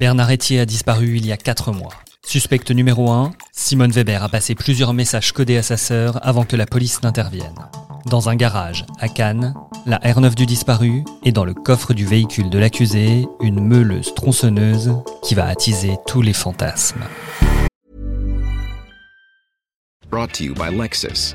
Bernard Etier a disparu il y a 4 mois. Suspecte numéro 1, Simone Weber a passé plusieurs messages codés à sa sœur avant que la police n'intervienne. Dans un garage à Cannes, la R9 du disparu et dans le coffre du véhicule de l'accusé, une meuleuse tronçonneuse qui va attiser tous les fantasmes. Brought to you by Lexus.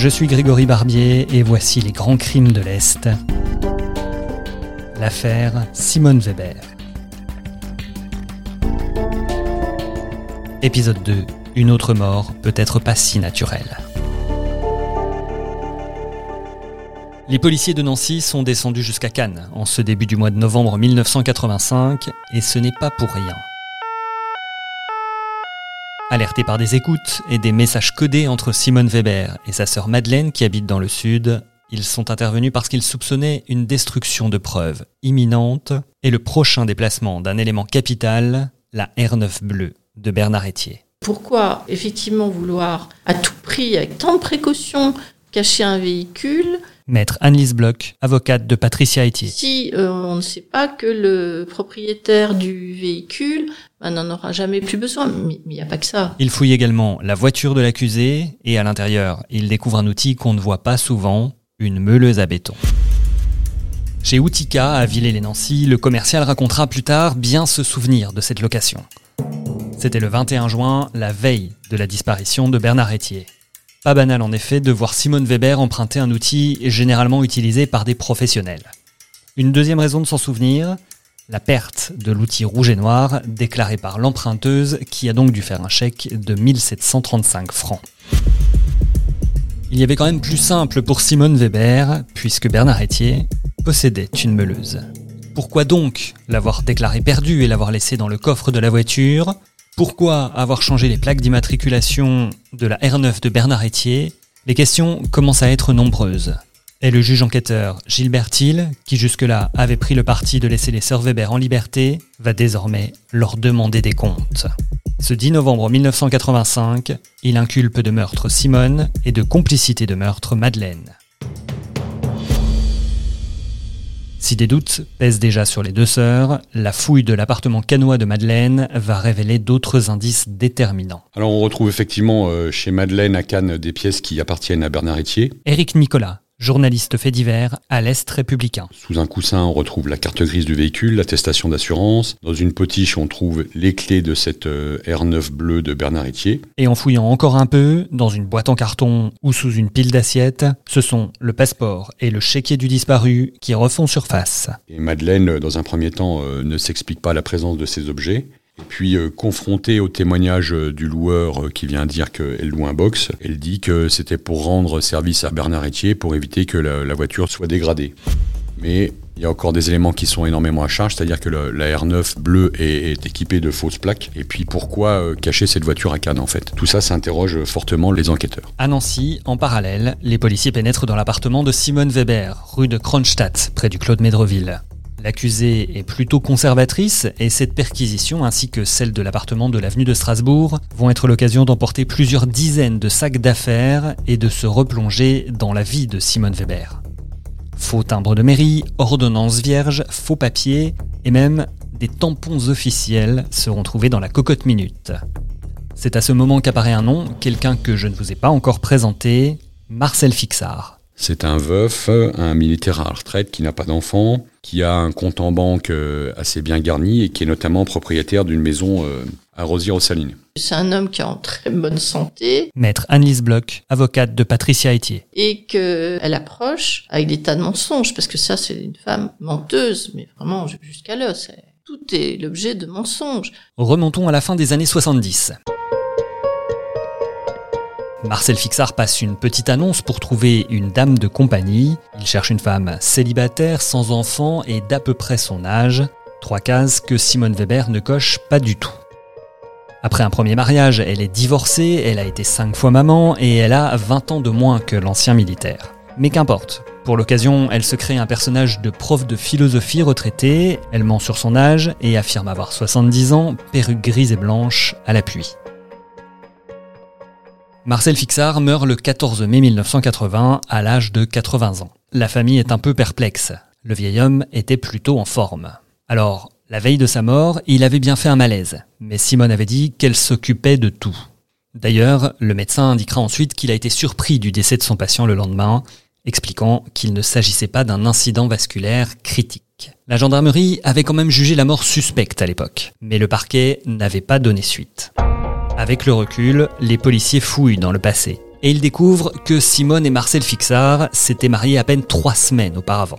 Je suis Grégory Barbier et voici les grands crimes de l'Est. L'affaire Simone Weber. Épisode 2. Une autre mort peut-être pas si naturelle. Les policiers de Nancy sont descendus jusqu'à Cannes en ce début du mois de novembre 1985 et ce n'est pas pour rien. Alertés par des écoutes et des messages codés entre Simone Weber et sa sœur Madeleine qui habite dans le sud, ils sont intervenus parce qu'ils soupçonnaient une destruction de preuves imminente et le prochain déplacement d'un élément capital, la R9 bleue de Bernard Etier. Pourquoi effectivement vouloir à tout prix, avec tant de précautions, cacher un véhicule Maître Annelise Bloch, avocate de Patricia Etier. si euh, on ne sait pas que le propriétaire du véhicule ben, n'en aura jamais plus besoin Mais il n'y a pas que ça. Il fouille également la voiture de l'accusé et à l'intérieur, il découvre un outil qu'on ne voit pas souvent, une meuleuse à béton. Chez Outika, à Villers-les-Nancy, le commercial racontera plus tard bien se souvenir de cette location. C'était le 21 juin, la veille de la disparition de Bernard Etier. Pas banal en effet de voir Simone Weber emprunter un outil généralement utilisé par des professionnels. Une deuxième raison de s'en souvenir, la perte de l'outil rouge et noir déclaré par l'emprunteuse qui a donc dû faire un chèque de 1735 francs. Il y avait quand même plus simple pour Simone Weber, puisque Bernard Etier possédait une meuleuse. Pourquoi donc l'avoir déclarée perdue et l'avoir laissée dans le coffre de la voiture? Pourquoi avoir changé les plaques d'immatriculation de la R9 de Bernard Etier? Les questions commencent à être nombreuses. Et le juge enquêteur Gilbert Thiel, qui jusque-là avait pris le parti de laisser les sœurs Weber en liberté, va désormais leur demander des comptes. Ce 10 novembre 1985, il inculpe de meurtre Simone et de complicité de meurtre Madeleine. Si des doutes pèsent déjà sur les deux sœurs, la fouille de l'appartement canois de Madeleine va révéler d'autres indices déterminants. Alors on retrouve effectivement euh, chez Madeleine à Cannes des pièces qui appartiennent à Bernard Etier. Éric Nicolas, journaliste fait divers à l'Est républicain. Sous un coussin, on retrouve la carte grise du véhicule, l'attestation d'assurance. Dans une potiche, on trouve les clés de cette euh, R9 bleue de Bernard Etier. Et en fouillant encore un peu, dans une boîte en carton ou sous une pile d'assiettes, ce sont le passeport et le chéquier du disparu qui refont surface. Et Madeleine, dans un premier temps, euh, ne s'explique pas la présence de ces objets. Puis, euh, confrontée au témoignage euh, du loueur euh, qui vient dire qu'elle loue un box, elle dit que c'était pour rendre service à Bernard Etier pour éviter que la, voiture soit dégradée. Mais il y a encore des éléments qui sont énormément à charge, c'est-à-dire que la R9 bleue est, équipée de fausses plaques. Et puis, pourquoi cacher cette voiture à Cannes, en fait? Tout ça, ça interroge fortement les enquêteurs. À Nancy, en parallèle, les policiers pénètrent dans l'appartement de Simone Weber, rue de Kronstadt, près du Claude Médreville. L'accusée est plutôt conservatrice et cette perquisition ainsi que celle de l'appartement de l'avenue de Strasbourg vont être l'occasion d'emporter plusieurs dizaines de sacs d'affaires et de se replonger dans la vie de Simone Weber. Faux timbres de mairie, ordonnances vierges, faux papiers et même des tampons officiels seront trouvés dans la cocotte minute. C'est à ce moment qu'apparaît un nom, quelqu'un que je ne vous ai pas encore présenté, Marcel Fixard. C'est un veuf, un militaire à la retraite qui n'a pas d'enfant, qui a un compte en banque euh, assez bien garni et qui est notamment propriétaire d'une maison euh, à Rosières-aux-Salines. C'est un homme qui est en très bonne santé Maître Annelise Bloch, avocate de Patricia Etier. et qu'elle approche avec des tas de mensonges, parce que ça, c'est une femme menteuse, mais vraiment jusqu'à l'os. Tout est l'objet de mensonges. Remontons à la fin des années 70. Marcel Fixard passe une petite annonce pour trouver une dame de compagnie. Il cherche une femme célibataire, sans enfant et d'à peu près son âge. Trois cases que Simone Weber ne coche pas du tout. Après un premier mariage, elle est divorcée, elle a été cinq fois maman et elle a 20 ans de moins que l'ancien militaire. Mais qu'importe. Pour l'occasion, elle se crée un personnage de prof de philosophie retraité, elle ment sur son âge et affirme avoir 70 ans, perruque grise et blanche à l'appui. Marcel Fixard meurt le 14 mai 1980 à l'âge de 80 ans. La famille est un peu perplexe. Le vieil homme était plutôt en forme. Alors, la veille de sa mort, il avait bien fait un malaise, mais Simone avait dit qu'elle s'occupait de tout. D'ailleurs, le médecin indiquera ensuite qu'il a été surpris du décès de son patient le lendemain, expliquant qu'il ne s'agissait pas d'un incident vasculaire critique. La gendarmerie avait quand même jugé la mort suspecte à l'époque, mais le parquet n'avait pas donné suite. Avec le recul, les policiers fouillent dans le passé, et ils découvrent que Simone et Marcel Fixard s'étaient mariés à peine trois semaines auparavant.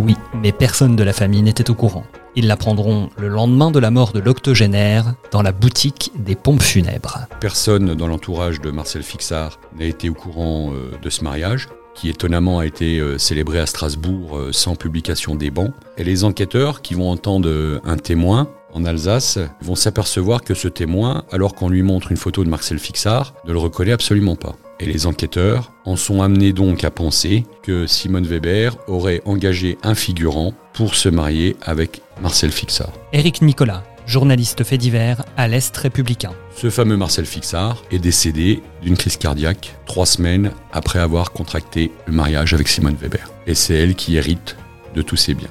Oui, mais personne de la famille n'était au courant. Ils l'apprendront le lendemain de la mort de l'octogénaire dans la boutique des pompes funèbres. Personne dans l'entourage de Marcel Fixard n'a été au courant euh, de ce mariage qui étonnamment a été euh, célébré à Strasbourg euh, sans publication des bancs. Et les enquêteurs qui vont entendre un témoin en Alsace vont s'apercevoir que ce témoin, alors qu'on lui montre une photo de Marcel Fixard, ne le reconnaît absolument pas. Et les enquêteurs en sont amenés donc à penser que Simone Weber aurait engagé un figurant pour se marier avec Marcel Fixard. Éric Nicolas, journaliste fait divers à l'Est républicain. Ce fameux Marcel Fixard est décédé d'une crise cardiaque trois semaines après avoir contracté le mariage avec Simone Weber. Et c'est elle qui hérite de tous ses biens.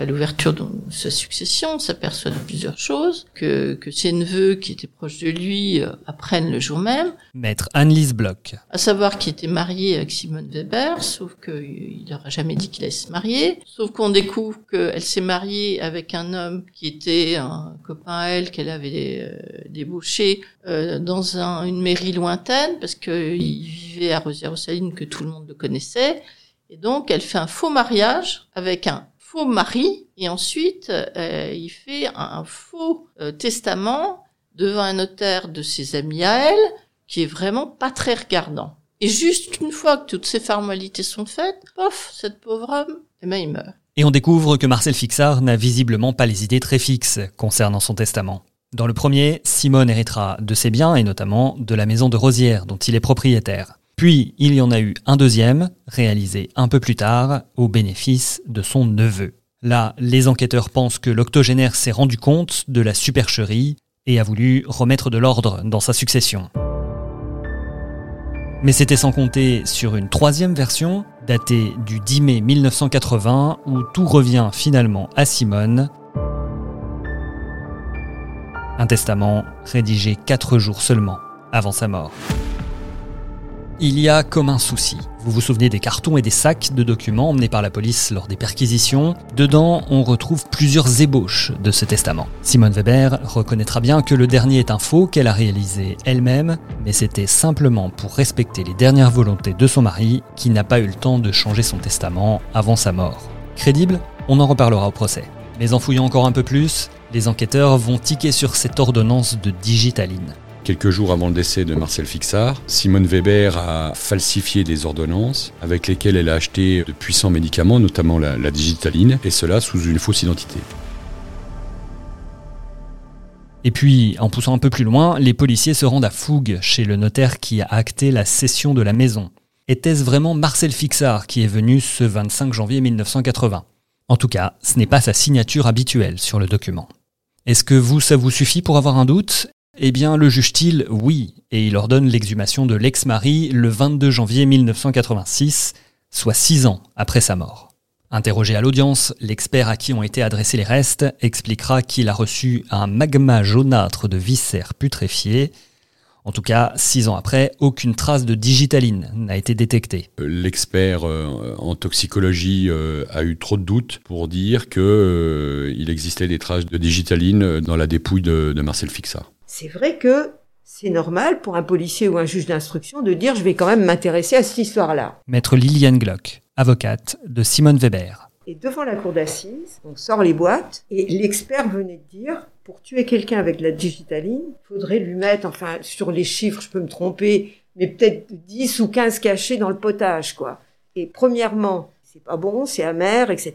À l'ouverture de sa succession, on s'aperçoit de plusieurs choses, que, que ses neveux qui étaient proches de lui euh, apprennent le jour même, Maître Annelise Bloch. à savoir qu'il était marié avec Simone Weber, sauf qu'il n'aura jamais dit qu'il allait se marier, sauf qu'on découvre qu'elle s'est mariée avec un homme qui était un copain à elle qu'elle avait euh, débauché euh, dans un- une mairie lointaine, parce qu'il vivait à Rosière-aux-Salines, que tout le monde le connaissait, et donc elle fait un faux mariage avec un faux mari, et ensuite euh, il fait un, faux euh, testament devant un notaire de ses amis à elle, qui est vraiment pas très regardant. Et juste une fois que toutes ces formalités sont faites, pof, cette pauvre homme, eh ben, il meurt. Et on découvre que Marcel Fixard n'a visiblement pas les idées très fixes concernant son testament. Dans le premier, Simone héritera de ses biens et notamment de la maison de Rosière dont il est propriétaire. Puis il y en a eu un deuxième, réalisé un peu plus tard, au bénéfice de son neveu. Là, les enquêteurs pensent que l'octogénaire s'est rendu compte de la supercherie et a voulu remettre de l'ordre dans sa succession. Mais c'était sans compter sur une troisième version, datée du 10 mai 1980, où tout revient finalement à Simone. Un testament rédigé quatre jours seulement avant sa mort. Il y a comme un souci. Vous vous souvenez des cartons et des sacs de documents emmenés par la police lors des perquisitions Dedans, on retrouve plusieurs ébauches de ce testament. Simone Weber reconnaîtra bien que le dernier est un faux qu'elle a réalisé elle-même, mais c'était simplement pour respecter les dernières volontés de son mari qui n'a pas eu le temps de changer son testament avant sa mort. Crédible? On en reparlera au procès. Mais en fouillant encore un peu plus, les enquêteurs vont tiquer sur cette ordonnance de digitaline. Quelques jours avant le décès de Marcel Fixard, Simone Weber a falsifié des ordonnances avec lesquelles elle a acheté de puissants médicaments, notamment la, digitaline, et cela sous une fausse identité. Et puis, en poussant un peu plus loin, les policiers se rendent à Fougue, chez le notaire qui a acté la cession de la maison. Était-ce vraiment Marcel Fixard qui est venu ce 25 janvier 1980 En tout cas, ce n'est pas sa signature habituelle sur le document. Est-ce que vous, ça vous suffit pour avoir un doute? Eh bien, le juge-t-il Oui, et il ordonne l'exhumation de l'ex-mari le 22 janvier 1986, soit six ans après sa mort. Interrogé à l'audience, l'expert à qui ont été adressés les restes expliquera qu'il a reçu un magma jaunâtre de viscères putréfiés. En tout cas, six ans après, aucune trace de digitaline n'a été détectée. Euh, l'expert euh, en toxicologie euh, a eu trop de doutes pour dire qu'il existait des traces de digitaline dans la dépouille de, Marcel Fixard. C'est vrai que c'est normal pour un policier ou un juge d'instruction de dire je vais quand même m'intéresser à cette histoire-là. Maître Liliane Glock, avocate de Simone Weber. Et devant la cour d'assises, on sort les boîtes et l'expert venait de dire pour tuer quelqu'un avec la digitaline, il faudrait lui mettre, enfin sur les chiffres, je peux me tromper, mais peut-être 10 ou 15 cachets dans le potage, quoi. Et premièrement, c'est pas bon, c'est amer, etc.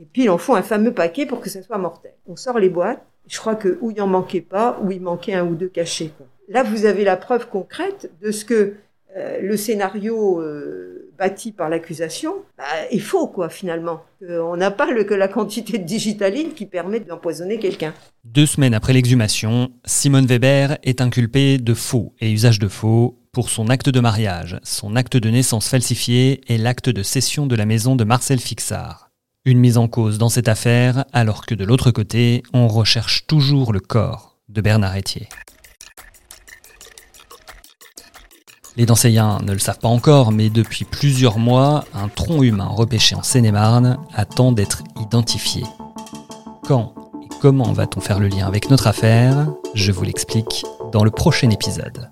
Et puis il en faut un fameux paquet pour que ça soit mortel. On sort les boîtes, je crois que où il en manquait pas, où il manquait un ou deux cachets. Là, vous avez la preuve concrète de ce que euh, le scénario euh, bâti par l'accusation bah, est faux, quoi, finalement. Euh, on n'a pas le, que la quantité de digitaline qui permet d'empoisonner quelqu'un. Deux semaines après l'exhumation, Simone Weber est inculpée de faux et usage de faux pour son acte de mariage, son acte de naissance falsifié et l'acte de cession de la maison de Marcel Fixard. Une mise en cause dans cette affaire, alors que de l'autre côté, on recherche toujours le corps de Bernard Etier. Les Danseyens ne le savent pas encore, mais depuis plusieurs mois, un tronc humain repêché en Seine-et-Marne attend d'être identifié. Quand et comment va-t-on faire le lien avec notre affaire? Je vous l'explique dans le prochain épisode.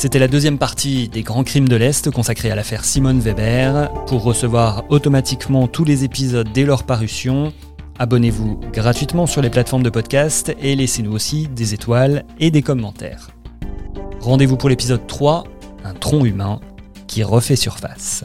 C'était la deuxième partie des grands crimes de l'Est consacrée à l'affaire Simone Weber. Pour recevoir automatiquement tous les épisodes dès leur parution, abonnez-vous gratuitement sur les plateformes de podcast et laissez-nous aussi des étoiles et des commentaires. Rendez-vous pour l'épisode 3, un tronc humain qui refait surface.